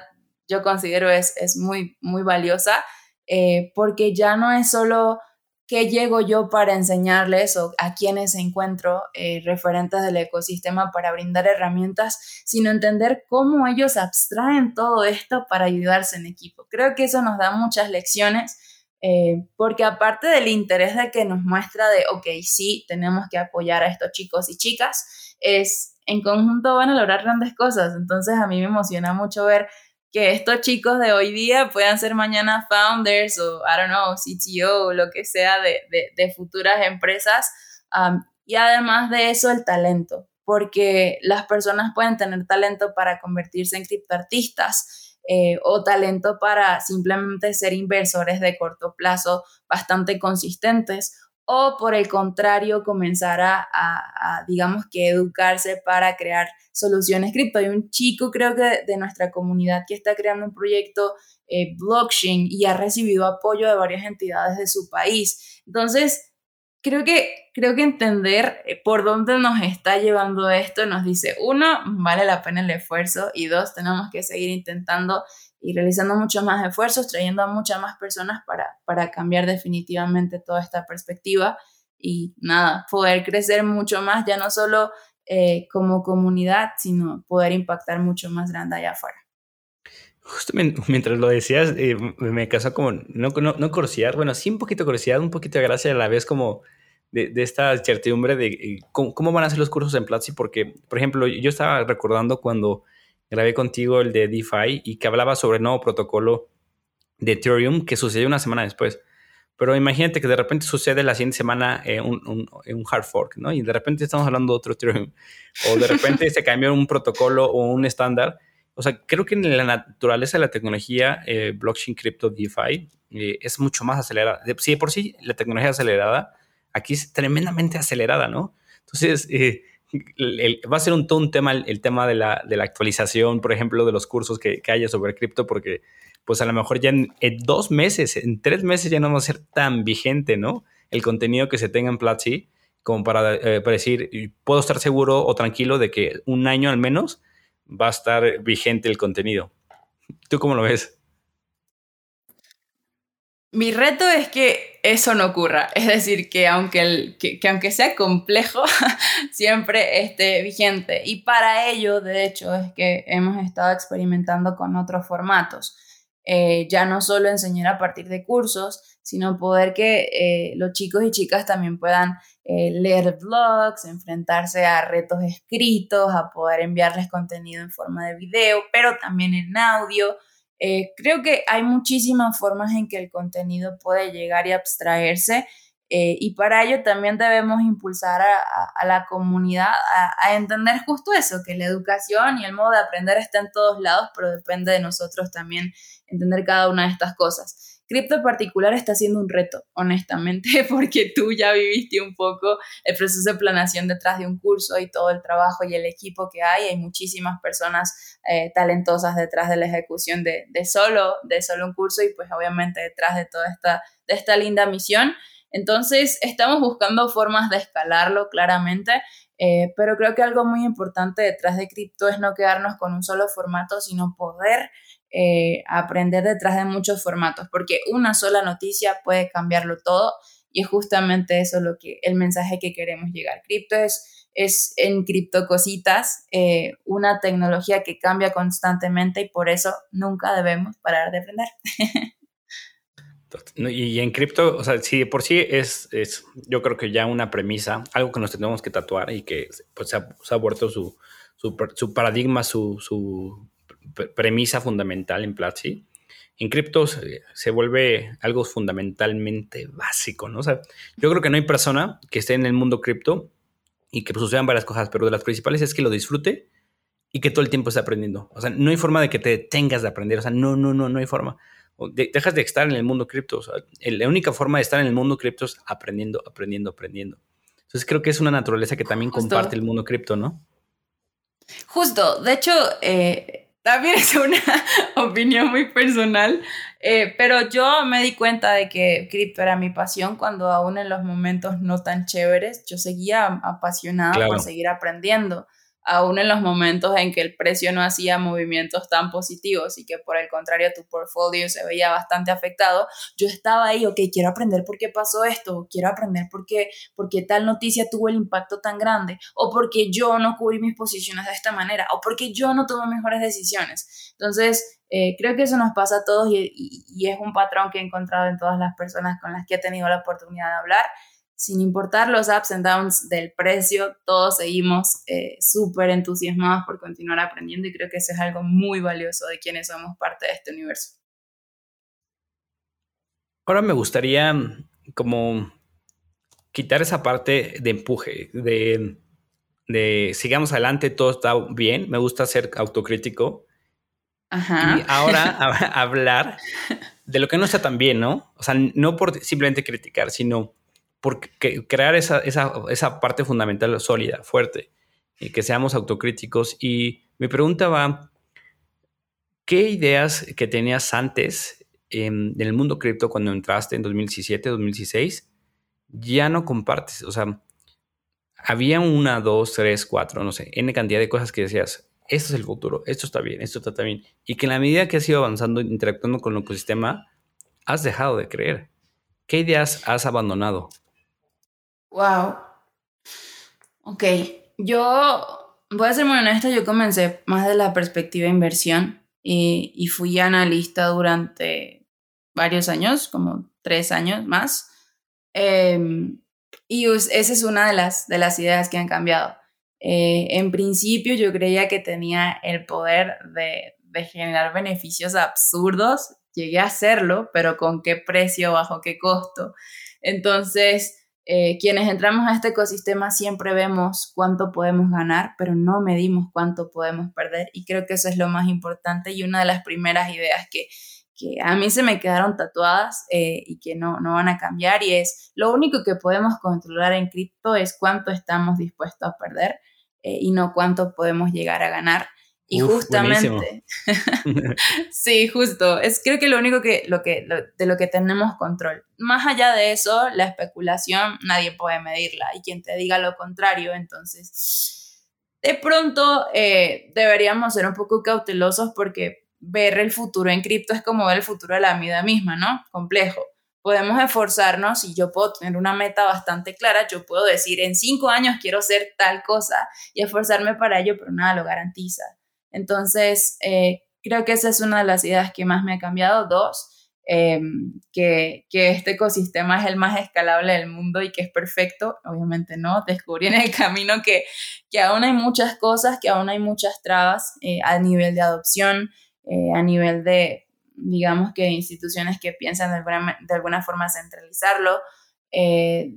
yo considero es, es muy, muy valiosa eh, porque ya no es solo qué llego yo para enseñarles o a quienes encuentro eh, referentes del ecosistema para brindar herramientas, sino entender cómo ellos abstraen todo esto para ayudarse en equipo. Creo que eso nos da muchas lecciones. Eh, porque aparte del interés de que nos muestra de, ok, sí, tenemos que apoyar a estos chicos y chicas, es en conjunto van a lograr grandes cosas. Entonces a mí me emociona mucho ver que estos chicos de hoy día puedan ser mañana founders o, I don't know, CTO o lo que sea de, futuras empresas. y además de eso, el talento, porque las personas pueden tener talento para convertirse en criptoartistas eh, o talento para simplemente ser inversores de corto plazo bastante consistentes o por el contrario comenzar a, digamos que educarse para crear soluciones cripto. Hay un chico creo que de nuestra comunidad que está creando un proyecto eh, blockchain y ha recibido apoyo de varias entidades de su país. Entonces, creo que, creo que entender eh, por dónde nos está llevando esto nos dice, uno, vale la pena el esfuerzo y dos, tenemos que seguir intentando y realizando muchos más esfuerzos, trayendo a muchas más personas para, para cambiar definitivamente toda esta perspectiva y nada, poder crecer mucho más, ya no solo eh, como comunidad, sino poder impactar mucho más grande allá afuera. Justo mientras lo decías, eh, me casó como, no, no, no, curiosidad, bueno, sí un poquito curiosidad, un poquito de gracia a la vez como de, esta certidumbre de eh, cómo, van a ser los cursos en Platzi, porque, por ejemplo, yo estaba recordando cuando grabé contigo el de DeFi y que hablaba sobre el nuevo protocolo de Ethereum que sucedió una semana después. Pero imagínate que de repente sucede la siguiente semana eh, un, un, hard fork, ¿no? Y de repente estamos hablando de otro Ethereum. O de repente se cambió un protocolo o un estándar. O sea, creo que en la naturaleza de la tecnología, eh, blockchain, crypto, DeFi, eh, es mucho más acelerada. Si de por sí la tecnología acelerada, aquí es tremendamente acelerada, ¿no? Entonces, va a ser un, todo tema el, tema de la, de la, actualización, por ejemplo, de los cursos que, que haya sobre cripto, porque pues a lo mejor ya en, dos meses, en tres meses ya no va a ser tan vigente, ¿no? El contenido que se tenga en Platzi, como para, eh, para decir, puedo estar seguro o tranquilo de que un año al menos va a estar vigente el contenido. ¿Tú cómo lo ves? Mi reto es que eso no ocurra, es decir, que aunque, el, que, aunque sea complejo, siempre esté vigente. Y para ello, de hecho, es que hemos estado experimentando con otros formatos. Eh, ya no solo enseñar a partir de cursos, sino poder que eh, los chicos y chicas también puedan eh, leer blogs, enfrentarse a retos escritos, a poder enviarles contenido en forma de video, pero también en audio. Creo que hay muchísimas formas en que el contenido puede llegar y abstraerse eh, y para ello también debemos impulsar a, la comunidad a, entender justo eso, que la educación y el modo de aprender está en todos lados, pero depende de nosotros también entender cada una de estas cosas. Cripto en particular está siendo un reto, honestamente, porque tú ya viviste un poco el proceso de planeación detrás de un curso y todo el trabajo y el equipo que hay. Hay muchísimas personas eh, talentosas detrás de la ejecución de, de, solo, de solo un curso y pues obviamente detrás de toda esta, de esta linda misión. Entonces, estamos buscando formas de escalarlo claramente, eh, pero creo que algo muy importante detrás de cripto es no quedarnos con un solo formato, sino poder eh, aprender detrás de muchos formatos, porque una sola noticia puede cambiarlo todo y es justamente eso lo que el mensaje que queremos llegar. Cripto es, es en cripto cositas, eh, una tecnología que cambia constantemente y por eso nunca debemos parar de aprender. Y en cripto, o sea, si por sí es, es, yo creo que ya una premisa, algo que nos tenemos que tatuar y que pues, se, ha, vuelto su, su, paradigma, su, su, premisa fundamental en Platzi. En cripto se, vuelve algo fundamentalmente básico, ¿no? O sea, yo creo que no hay persona que esté en el mundo cripto y que sucedan varias cosas, pero de las principales es que lo disfrute y que todo el tiempo esté aprendiendo. O sea, no hay forma de que te tengas de aprender. O sea, no, no, no, no hay forma dejas de estar en el mundo cripto. la única forma de estar en el mundo cripto es aprendiendo, aprendiendo, aprendiendo. Entonces creo que es una naturaleza que también comparte el mundo cripto, ¿no? Justo, de hecho, eh, también es una opinión muy personal, eh, pero yo me di cuenta de que cripto era mi pasión cuando aún en los momentos no tan chéveres, yo seguía apasionada por seguir aprendiendo aún en los momentos en que el precio no hacía movimientos tan positivos y que por el contrario tu portfolio se veía bastante afectado, yo estaba ahí, ok, quiero aprender por qué pasó esto, quiero aprender por qué, por qué tal noticia tuvo el impacto tan grande, o porque yo no cubrí mis posiciones de esta manera, o porque yo no tomé mejores decisiones. Entonces, eh, creo que eso nos pasa a todos y, y es un patrón que he encontrado en todas las personas con las que he tenido la oportunidad de hablar sin importar los ups and downs del precio, todos seguimos eh, súper entusiasmados por continuar aprendiendo y creo que eso es algo muy valioso de quienes somos parte de este universo. Ahora me gustaría mm, como quitar esa parte de empuje, de, de sigamos adelante, todo está bien, me gusta ser autocrítico. Ajá. Y ahora hablar de lo que no está tan bien, ¿no? O sea, no por simplemente criticar, sino por crear esa, esa, parte fundamental sólida, fuerte, y que seamos autocríticos. Y mi pregunta va, ¿qué ideas que tenías antes en, el mundo cripto cuando entraste en 2017, 2016, ya no compartes? O sea, había una, dos, tres, cuatro, no sé, N cantidad de cosas que decías, esto es el futuro, esto está bien, esto está bien. Y que en la medida que has ido avanzando, interactuando con el ecosistema, has dejado de creer. ¿Qué ideas has abandonado? Wow. Ok, yo voy a ser muy honesta, yo comencé más de la perspectiva inversión. y fui analista durante varios años, como tres años más. Em, y esa es una de las, de las ideas que han cambiado. Eh, en principio yo creía que tenía el poder de, de, generar beneficios absurdos. Llegué a hacerlo, pero con qué precio, bajo qué costo. Entonces, eh, quienes entramos a este ecosistema siempre vemos cuánto podemos ganar, pero no medimos cuánto podemos perder. Y creo que eso es lo más importante y una de las primeras ideas que, que a mí se me quedaron tatuadas eh, y que no, no van a cambiar y es lo único que podemos controlar en cripto es cuánto estamos dispuestos a perder eh, y no cuánto podemos llegar a ganar. Y justamente, sí, justo, es creo que lo único que, lo que de lo que tenemos control. Más allá de eso, la especulación nadie puede medirla y quien te diga lo contrario, entonces, de pronto eh, deberíamos ser un poco cautelosos porque ver el futuro en cripto es como ver el futuro de la vida misma, ¿no? Complejo. Podemos esforzarnos y yo puedo tener una meta bastante clara, yo puedo decir en cinco años quiero ser tal cosa y esforzarme para ello, pero nada lo garantiza. Entonces, eh, creo que esa es una de las ideas que más me ha cambiado. Dos, em, que, que, este ecosistema es el más escalable del mundo y que es perfecto. Obviamente no, descubrí en el camino que, que aún hay muchas cosas, que aún hay muchas trabas eh, a nivel de adopción, eh, a nivel de, digamos que instituciones que piensan de alguna, de alguna forma centralizarlo,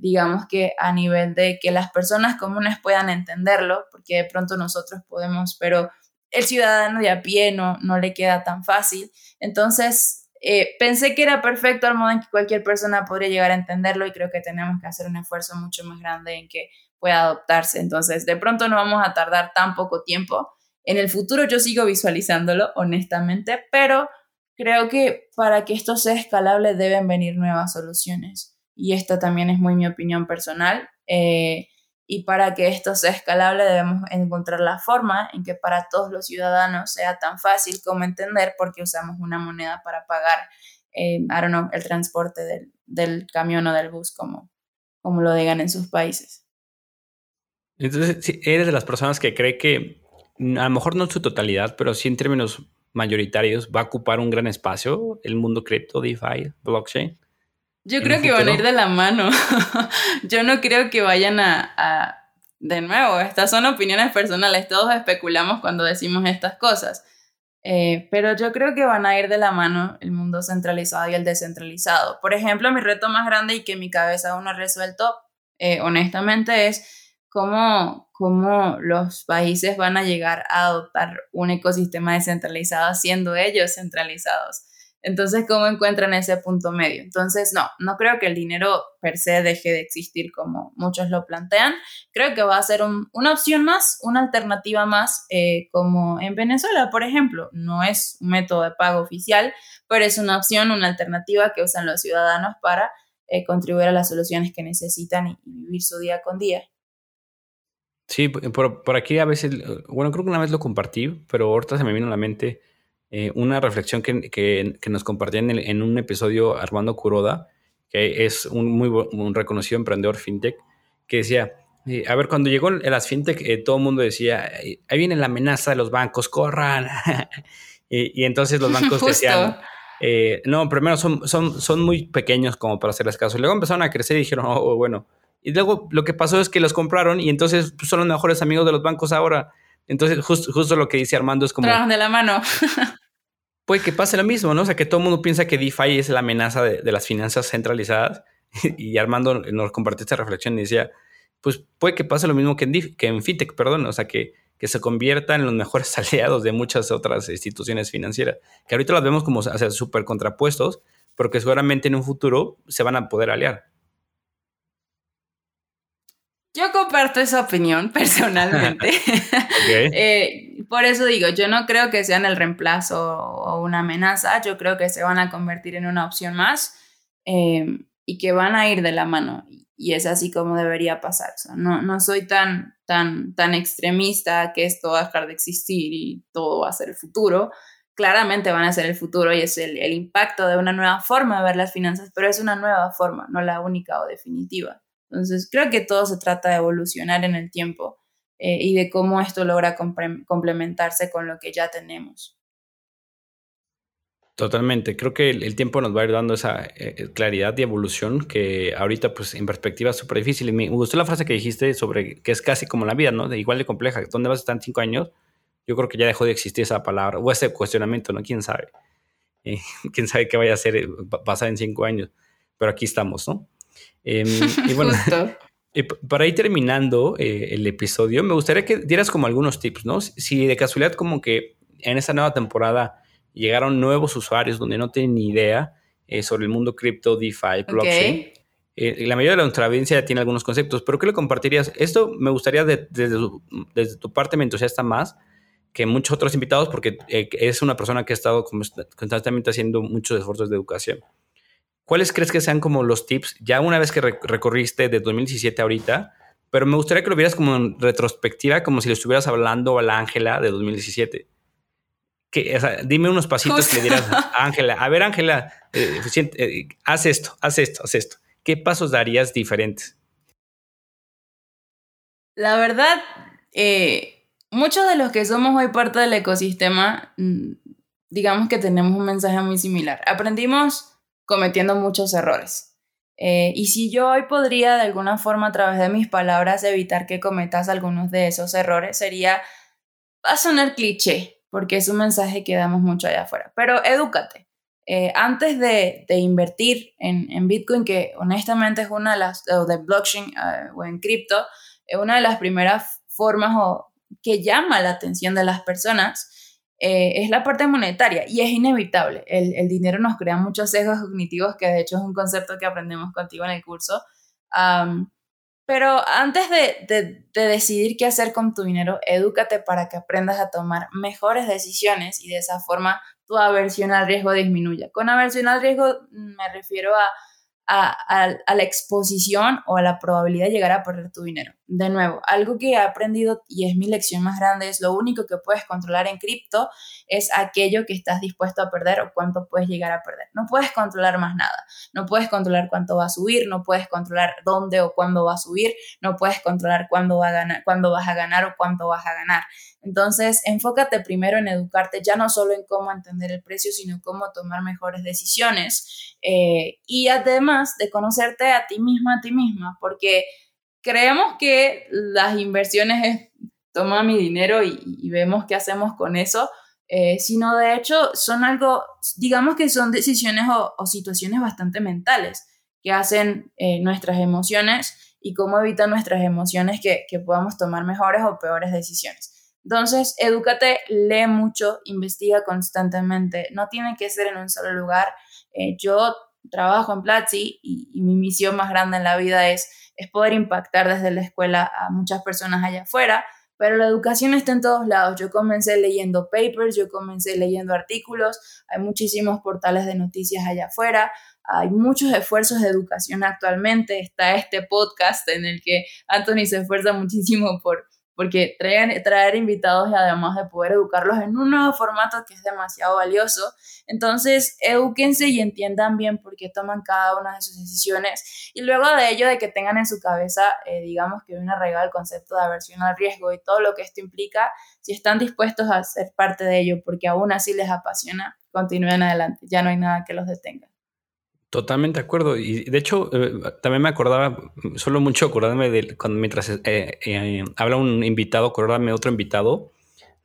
digamos que a nivel de que las personas comunes puedan entenderlo, porque de pronto nosotros podemos, pero el ciudadano de a pie no, le queda tan fácil. Entonces, eh, pensé que era perfecto al modo en que cualquier persona podría llegar a entenderlo y creo que tenemos que hacer un esfuerzo mucho más grande en que pueda adoptarse. Entonces, de pronto no vamos a tardar tan poco tiempo. En el futuro yo sigo visualizándolo, honestamente, pero creo que para que esto sea escalable deben venir nuevas soluciones. Y esta también es muy mi opinión personal. Eh, y para que esto sea escalable debemos encontrar la forma en que para todos los ciudadanos sea tan fácil como entender por qué usamos una moneda para pagar, eh, I don't know, el transporte del, del, camión o del bus, como, como lo digan en sus países. Entonces, si eres de las personas que cree que a lo mejor no en su totalidad, pero sí en términos mayoritarios va a ocupar un gran espacio el mundo cripto, DeFi, blockchain. Yo creo que van a ir de la mano. Yo no creo que vayan a, De nuevo, estas son opiniones personales, todos especulamos cuando decimos estas cosas. Eh, pero yo creo que van a ir de la mano el mundo centralizado y el descentralizado. Por ejemplo, mi reto más grande y que mi cabeza aún no ha resuelto, eh, honestamente, es cómo, cómo los países van a llegar a adoptar un ecosistema descentralizado siendo ellos centralizados. Entonces, ¿cómo encuentran ese punto medio? Entonces, no, no creo que el dinero per se deje de existir como muchos lo plantean. Creo que va a ser una opción más, una alternativa más, eh, como en Venezuela, por ejemplo. No es un método de pago oficial, pero es una opción, una alternativa que usan los ciudadanos para eh, contribuir a las soluciones que necesitan y, vivir su día con día. Sí, por, por aquí a veces, bueno, creo que una vez lo compartí, pero ahorita se me vino a la mente eh, una reflexión que, que, nos compartía en, en, un episodio Armando Kuroda, que es un muy un reconocido emprendedor fintech, que decía, eh, a ver, cuando llegó las fintech, eh, todo el mundo decía, ahí viene la amenaza de los bancos, corran. y, y, entonces los bancos decían, no, primero son, son, son muy pequeños como para hacerles caso. Y luego empezaron a crecer y dijeron, oh, bueno. Y luego lo que pasó es que los compraron y entonces pues, son los mejores amigos de los bancos ahora. Entonces, justo lo que dice Armando es como... Trabajan de la mano. puede que pase lo mismo, ¿no? O sea, que todo el mundo piensa que DeFi es la amenaza de, las finanzas centralizadas. y Armando nos compartió esta reflexión y decía, pues puede que pase lo mismo que en, que en FinTech, perdón. O sea, que, que se convierta en los mejores aliados de muchas otras instituciones financieras. Que ahorita las vemos como súper contrapuestos, pero que seguramente en un futuro se van a poder aliar. Yo comparto esa opinión personalmente. Eh, por eso digo, yo no creo que sean el reemplazo o una amenaza, yo creo que se van a convertir en una opción más eh, y que van a ir de la mano. Y es así como debería pasar. no, no soy tan, tan, tan extremista que esto va a dejar de existir y todo va a ser el futuro. Claramente van a ser el futuro y es el, el impacto de una nueva forma de ver las finanzas, pero es una nueva forma, no la única o definitiva. Entonces, creo que todo se trata de evolucionar en el tiempo eh, y de cómo esto logra complementarse con lo que ya tenemos. Totalmente. Creo que el, tiempo nos va a ir dando esa eh, claridad y evolución que ahorita, pues, en perspectiva es súper difícil. Y me gustó la frase que dijiste sobre que es casi como la vida, ¿no? De igual de compleja. ¿Dónde vas a estar en cinco años? Yo creo que ya dejó de existir esa palabra o ese cuestionamiento, ¿no? ¿Quién sabe? Eh, ¿Quién sabe qué vaya a ser eh, pasar en cinco años? Pero aquí estamos, ¿no? Em, y bueno, para ir terminando el episodio, me gustaría que dieras como algunos tips, ¿no? Si de casualidad como que en esta nueva temporada llegaron nuevos usuarios donde no tienen ni idea eh, sobre el mundo cripto, DeFi, blockchain. Eh, la mayoría de nuestra audiencia tiene algunos conceptos, pero ¿qué le compartirías? Esto me gustaría desde, tu parte me entusiasta más que muchos otros invitados porque eh, es una persona que ha estado constantemente haciendo muchos esfuerzos de educación. ¿Cuáles crees que sean como los tips ya una vez que recorriste de 2017 ahorita? Pero me gustaría que lo vieras como en retrospectiva, como si le estuvieras hablando a la Ángela de 2017 que, dime unos pasitos que le dirás a Ángela. A ver, Ángela, eh, eh, haz esto, haz esto, haz esto. ¿Qué pasos darías diferentes? La verdad, eh, muchos de los que somos hoy parte del ecosistema, mm, digamos que tenemos un mensaje muy similar. Aprendimos cometiendo muchos errores. y si yo hoy podría de alguna forma a través de mis palabras evitar que cometas algunos de esos errores, sería, va a sonar cliché, porque es un mensaje que damos mucho allá afuera. Pero edúcate. Eh, antes de, invertir en, Bitcoin, que honestamente es una de las, o de blockchain eh, o en cripto, es una de las primeras formas o, que llama la atención de las personas, eh, es la parte monetaria y es inevitable. El, dinero nos crea muchos sesgos cognitivos, que de hecho es un concepto que aprendemos contigo en el curso. Pero antes de, decidir qué hacer con tu dinero, edúcate para que aprendas a tomar mejores decisiones y de esa forma tu aversión al riesgo disminuya. Con aversión al riesgo mm, me refiero a a, la exposición o a la probabilidad de llegar a perder tu dinero. De nuevo, algo que he aprendido y es mi lección más grande es lo único que puedes controlar en cripto es aquello que estás dispuesto a perder o cuánto puedes llegar a perder. No puedes controlar más nada. No puedes controlar cuánto va a subir, no puedes controlar dónde o cuándo va a subir, no puedes controlar cuándo, va a ganar, cuándo vas a ganar o cuánto vas a ganar. Entonces, enfócate primero en educarte, ya no solo en cómo entender el precio, sino cómo tomar mejores decisiones. Eh, y además de conocerte a ti misma, a ti misma, porque creemos que las inversiones es toma mi dinero y, vemos qué hacemos con eso, eh, sino de hecho son algo, digamos que son decisiones o, situaciones bastante mentales que hacen eh, nuestras emociones y cómo evitan nuestras emociones que, que podamos tomar mejores o peores decisiones. Entonces, edúcate, lee mucho, investiga constantemente. No tiene que ser en un solo lugar. Eh, yo trabajo en Platzi y, mi misión más grande en la vida es, es poder impactar desde la escuela a muchas personas allá afuera, pero la educación está en todos lados. Yo comencé leyendo papers, yo comencé leyendo artículos, hay muchísimos portales de noticias allá afuera, hay muchos esfuerzos de educación actualmente, está este podcast en el que Anthony se esfuerza muchísimo por porque traer, traer invitados y además de poder educarlos en un nuevo formato que es demasiado valioso. Entonces, eduquense y entiendan bien por qué toman cada una de sus decisiones y luego de ello de que tengan en su cabeza, eh, digamos que una arraigado el concepto de aversión al riesgo y todo lo que esto implica, si están dispuestos a ser parte de ello porque aún así les apasiona, continúen adelante, ya no hay nada que los detenga. Totalmente de acuerdo. Y de hecho, eh, también me acordaba, solo mucho acordarme de cuando mientras eh, eh, habla un invitado, acordarme otro invitado,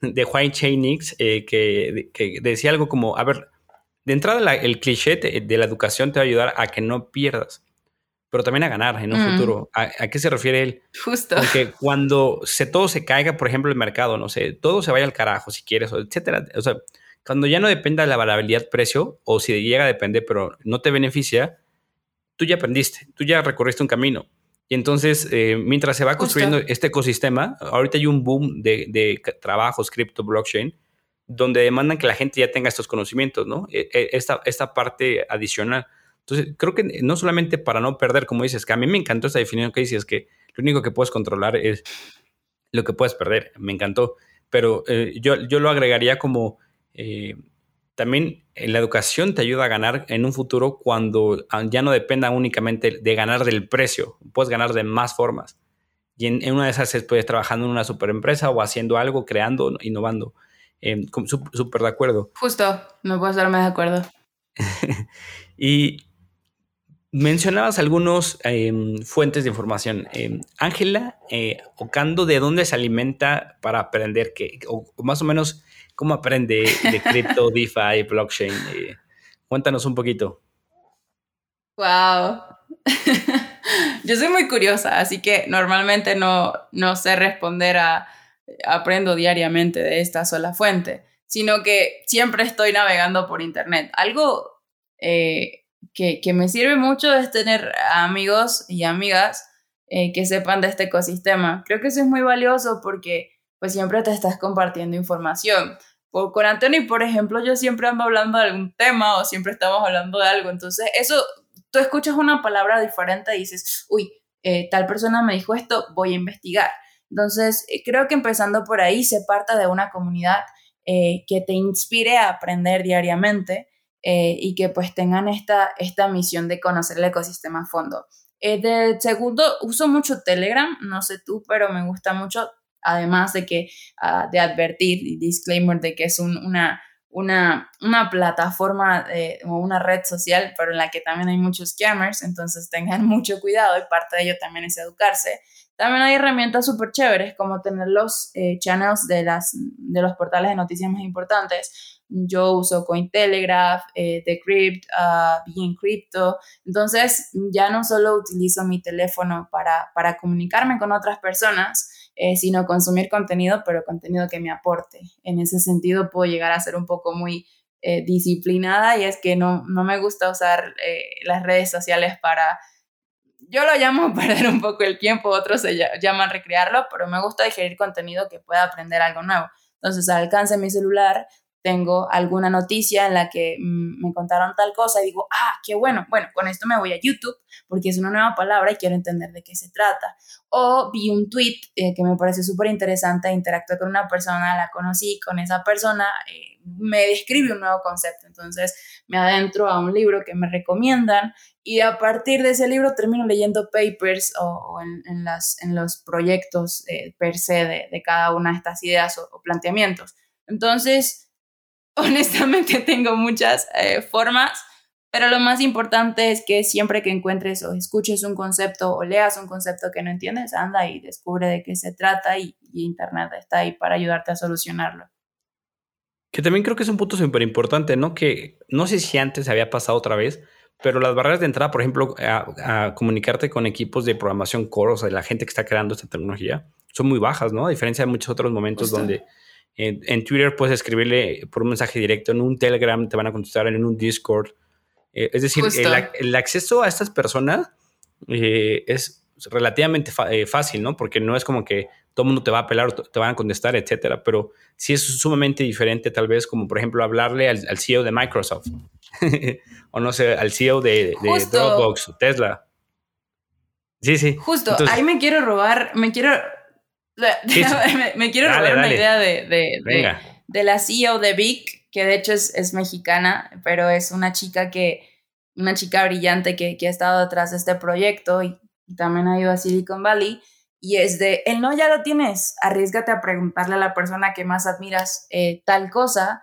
de Juan Chainix, que, que, decía algo como, a ver, de entrada el cliché de, la educación te va a ayudar a que no pierdas, pero también a ganar en un mm. futuro. ¿A, qué se refiere él? Justo. Porque cuando se, todo se caiga, por ejemplo, el mercado, no sé, todo se vaya al carajo si quieres, etcétera. O sea, cuando ya no dependa de la variabilidad precio, o si llega a depender, pero no te beneficia, tú ya aprendiste, tú ya recorriste un camino. Y entonces, eh, mientras se va construyendo este ecosistema, ahorita hay un boom de, de trabajos cripto blockchain donde demandan que la gente ya tenga estos conocimientos, ¿no? E, e, esta, esta parte adicional. Entonces, creo que no solamente para no perder, como dices, que a mí me encantó esta definición que dices, que lo único que puedes controlar es lo que puedes perder. Me encantó. Pero eh, yo, yo lo agregaría como eh, también la educación te ayuda a ganar en un futuro cuando ah, ya no dependa únicamente de ganar del precio, puedes ganar de más formas. Y en, una de esas puedes trabajando en una super empresa o haciendo algo, creando, innovando. eh, súper de acuerdo. Justo, no puedo estar más de acuerdo. y mencionabas algunos em, fuentes de información. Em, Ángela eh, Ocando, ¿de dónde se alimenta para aprender? Que, o, más o menos, ¿cómo aprende de cripto, DeFi, blockchain? Cuéntanos un poquito. Wow. Yo soy muy curiosa, así que normalmente no, no sé responder a aprendo diariamente de esta sola fuente, sino que siempre estoy navegando por internet. Algo eh, que, me sirve mucho es tener amigos y amigas eh, que sepan de este ecosistema. Creo que eso es muy valioso porque pues siempre te estás compartiendo información. Por, con Anthony, por ejemplo, yo siempre ando hablando de algún tema o siempre estamos hablando de algo. Entonces, eso, tú escuchas una palabra diferente y dices, uy, eh, tal persona me dijo esto, voy a investigar. Entonces, eh, creo que empezando por ahí se parta de una comunidad eh, que te inspire a aprender diariamente y que pues tengan esta, esta misión de conocer el ecosistema a fondo. de segundo, uso mucho Telegram, no sé tú, pero me gusta mucho, además de que, uh, de advertir, disclaimer de que es una, una, una plataforma o una red social, pero en la que también hay muchos scammers, entonces tengan mucho cuidado y parte de ello también es educarse. También hay herramientas súper chéveres como tener los eh, channels de, las, de los portales de noticias más importantes. Yo uso Cointelegraph, eh, Decrypt, uh, Being Crypto. Entonces, ya no solo utilizo mi teléfono para, para comunicarme con otras personas, eh, sino consumir contenido, pero contenido que me aporte. En ese sentido, puedo llegar a ser un poco muy eh, disciplinada y es que no, no me gusta usar las redes sociales para yo lo llamo perder un poco el tiempo, otros se llaman recrearlo, pero me gusta digerir contenido que pueda aprender algo nuevo. Entonces, al alcance mi celular, tengo alguna noticia en la que mm, me contaron tal cosa y digo, ah, qué bueno, bueno, con esto me voy a YouTube porque es una nueva palabra y quiero entender de qué se trata. O vi un tweet eh, que me pareció súper interesante, interactué con una persona, la conocí, con esa persona eh, me describe un nuevo concepto, entonces me adentro a un libro que me recomiendan y a partir de ese libro termino leyendo papers o, en, las, en los proyectos eh, per se de, cada una de estas ideas o planteamientos. Entonces, honestamente tengo muchas eh, formas, pero lo más importante es que siempre que encuentres o escuches un concepto o leas un concepto que no entiendes, anda y descubre de qué se trata y, Internet está ahí para ayudarte a solucionarlo. Que también creo que es un punto súper importante, ¿no? Que no sé si antes había pasado otra vez, pero las barreras de entrada, por ejemplo, a, comunicarte con equipos de programación core, o sea, la gente que está creando esta tecnología, son muy bajas, ¿no? A diferencia de muchos otros momentos donde en, Twitter puedes escribirle por un mensaje directo, en un Telegram te van a contestar, en un Discord. Eh, es decir, el, acceso a estas personas eh, es relativamente eh, fácil, ¿no? Porque no es como que todo el mundo te va a apelar, te van a contestar, etcétera. Pero sí es sumamente diferente, tal vez, como por ejemplo, hablarle al, CEO de Microsoft o no sé, al CEO de, de Dropbox, Tesla. Sí, sí. Justo, ahí me quiero robar, me quiero me, quiero robar una idea de, de, de, la CEO de Vic, que de hecho es, es, mexicana, pero es una chica que, una chica brillante que, que ha estado detrás de este proyecto y, también ha ido a Silicon Valley. Y es de, el no ya lo tienes, arriesgate a preguntarle a la persona que más admiras eh, tal cosa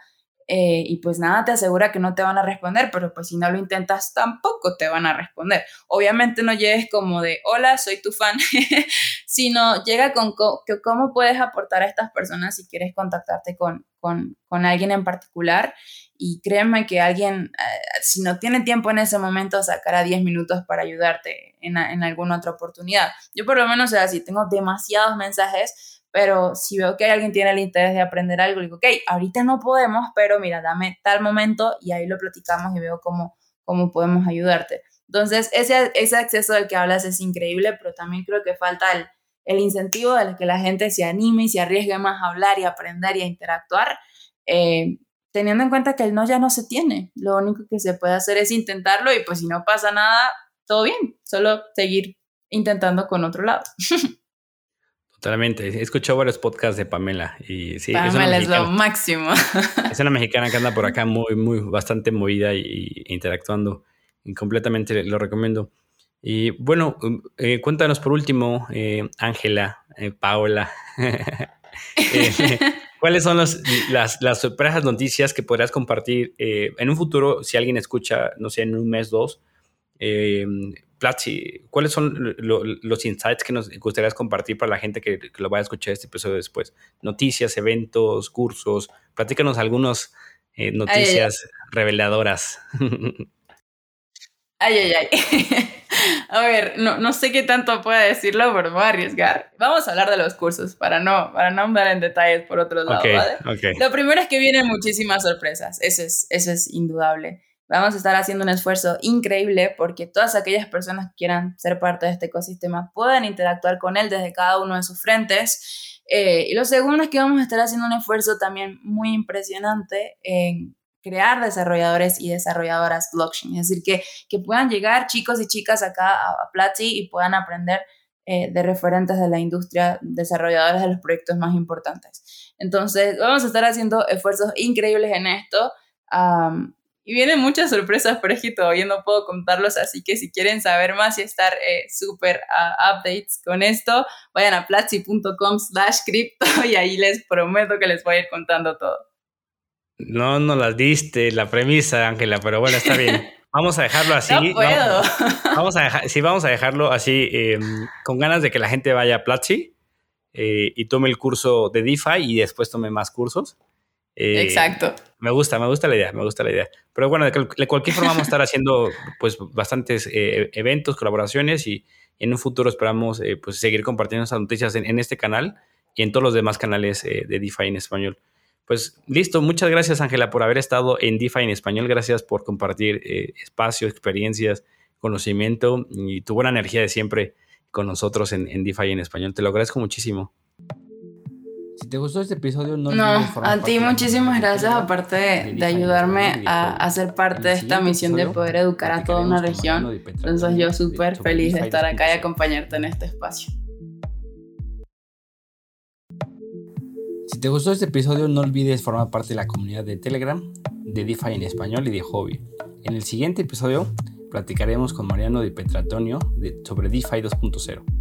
eh, y pues nada te asegura que no te van a responder, pero pues si no lo intentas tampoco te van a responder. Obviamente no llegues como de, hola, soy tu fan, sino llega con cómo puedes aportar a estas personas si quieres contactarte con, con, con alguien en particular. Y créeme que alguien, eh, si no tiene tiempo en ese momento, sacará 10 minutos para ayudarte en, en alguna otra oportunidad. Yo por lo menos, o sea, si tengo demasiados mensajes, pero si veo que alguien tiene el interés de aprender algo, digo, ok, ahorita no podemos, pero mira, dame tal momento y ahí lo platicamos y veo cómo, cómo podemos ayudarte. Entonces, ese, ese acceso del que hablas es increíble, pero también creo que falta el, el incentivo de que la gente se anime y se arriesgue más a hablar y a aprender y a interactuar, eh, teniendo en cuenta que el no ya no se tiene. Lo único que se puede hacer es intentarlo y pues si no pasa nada, todo bien, solo seguir intentando con otro lado. Totalmente. He escuchado varios podcasts de Pamela y sí. Pamela es, lo máximo. Es una mexicana que anda por acá muy, muy, bastante movida y, interactuando. Y completamente lo recomiendo. Y bueno, um, eh, cuéntanos por último, eh, Ángela, eh, Paola. ¿Cuáles son las, las sorpresas noticias que podrías compartir en un futuro si alguien escucha, no sé, en un mes, dos? Platzi, ¿cuáles son los insights que nos gustaría compartir para la gente que, lo vaya a escuchar este episodio después? Noticias, eventos, cursos. Platícanos algunas eh, noticias reveladoras. Ay, ay, ay. a ver, no, no sé qué tanto pueda decirlo, pero voy a arriesgar. Vamos a hablar de los cursos para no, para no andar en detalles por otro lado. Lo primero es que vienen muchísimas sorpresas. Eso es, eso es indudable. Vamos a estar haciendo un esfuerzo increíble porque todas aquellas personas que quieran ser parte de este ecosistema puedan interactuar con él desde cada uno de sus frentes. Eh, y lo segundo es que vamos a estar haciendo un esfuerzo también muy impresionante en crear desarrolladores y desarrolladoras blockchain. Es decir, que, que puedan llegar chicos y chicas acá a, Platzi y puedan aprender eh, de referentes de la industria, desarrolladores de los proyectos más importantes. Entonces, vamos a estar haciendo esfuerzos increíbles en esto. y vienen muchas sorpresas, pero es que todavía no puedo contarlos, así que si quieren saber más y estar eh, súper updates con esto, vayan a platzi.com slash crypto y ahí les prometo que les voy a ir contando todo. No no las diste la premisa, Ángela, pero bueno, está bien. Vamos a dejarlo así. No puedo. vamos a dejar, sí, vamos a dejarlo así, em, con ganas de que la gente vaya a Platzi eh, y tome el curso de DeFi y después tome más cursos. Eh, Exacto. Me gusta, me gusta la idea, me gusta la idea. Pero bueno, de, cualquier forma vamos a estar haciendo pues bastantes eh, eventos, colaboraciones y en un futuro esperamos pues seguir compartiendo esas noticias en, en, este canal y en todos los demás canales de DeFi en español. Pues listo, muchas gracias Ángela por haber estado en DeFi en español, gracias por compartir eh, espacio, experiencias, conocimiento y tu buena energía de siempre con nosotros en, en DeFi en español. Te lo agradezco muchísimo. Si te gustó este episodio, no No, a ti muchísimas gracias, aparte de, ayudarme a, a, ser parte de esta misión de poder educar a toda una región. Entonces yo súper feliz de estar acá y acompañarte en este espacio. Te gustó este episodio, no olvides formar parte de la comunidad de Telegram de DeFi en español y de hobby. En el siguiente episodio platicaremos con Mariano Di Petratonio sobre DeFi 2.0.